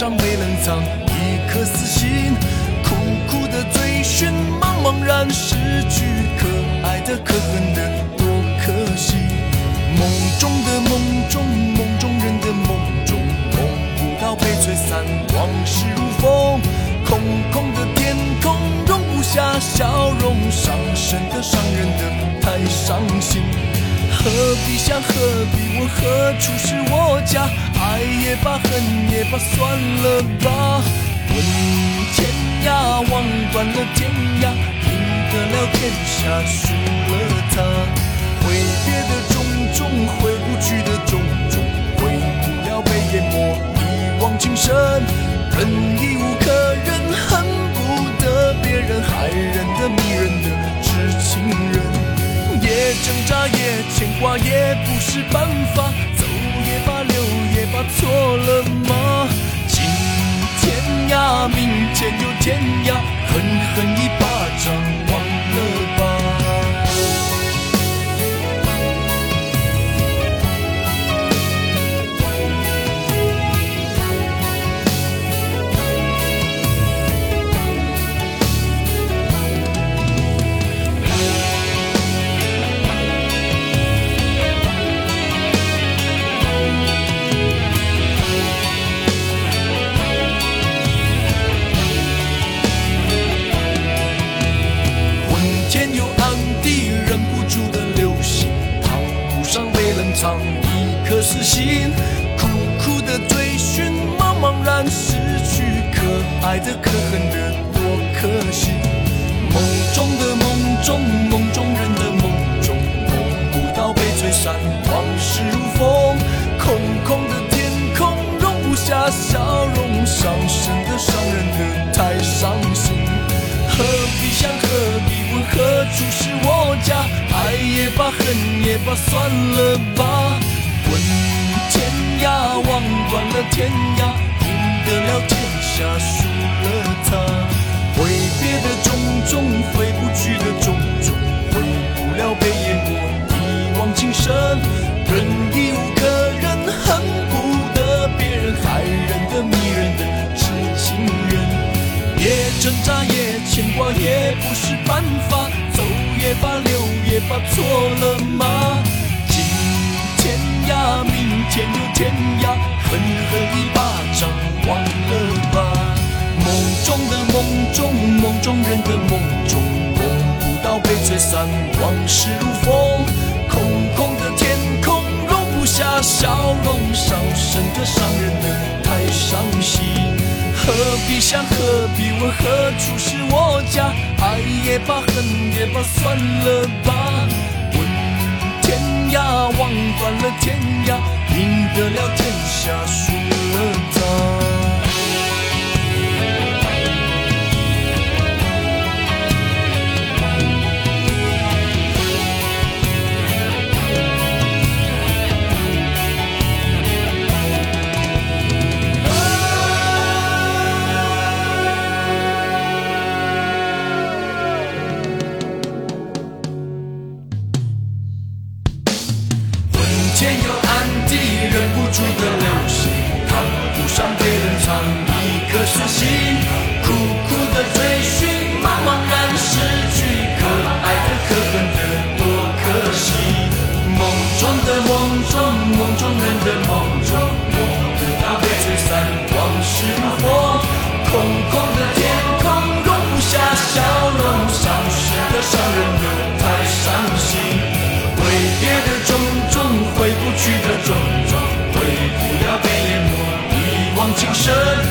上被冷藏一颗死心，苦苦的追寻，茫茫然失去，可爱的可恨的多可惜。梦中的梦中，梦中人的梦中，梦不到被吹散，往事如风，空空的天空容不下笑容，伤神的伤人的太伤心。何必想，何必问，何处是我家？爱也罢，恨也罢，算了吧。问天涯，望断了天涯，赢得了天下，输了他。挥别的种种，回不去的种种，回不了被淹没一往情深。忍已无可忍，恨不得别人害人的迷人的痴情人。也挣扎，也牵挂，也不是办法。走也罢，留错了吗？今天涯，明天又天涯，狠狠一巴掌，一颗死心，苦苦的追寻，茫茫然失去，可爱的可恨的多可惜。梦中的梦中，梦中人的梦中，梦不到被吹散，往事如风，空空的天空容不下笑容，伤神的伤人的太伤心。何必想，何必问，何处是我家？爱也罢，恨也罢，算了吧。呀，望断了天涯，赢得了天下，输了他。挥别的种种，挥不去的种种，回不了被淹没一往情深。忍已无可忍，恨不得别人害人的迷人的痴情人。也挣扎，也牵挂，也不是办法。走也罢，留也罢，错了吗？今天涯，明天又天涯，狠狠一巴掌，忘了吧。梦中的梦中，梦中人的梦中，梦不到被吹散，往事如风。空空的天空容不下笑容，伤神的伤人的太伤心。何必想，何必问，何处是我家？爱也罢，恨也罢，算了吧。断了天涯，赢得了天下，输了昏天又暗地，忍不住的流星，烫不上别人藏一颗死心，这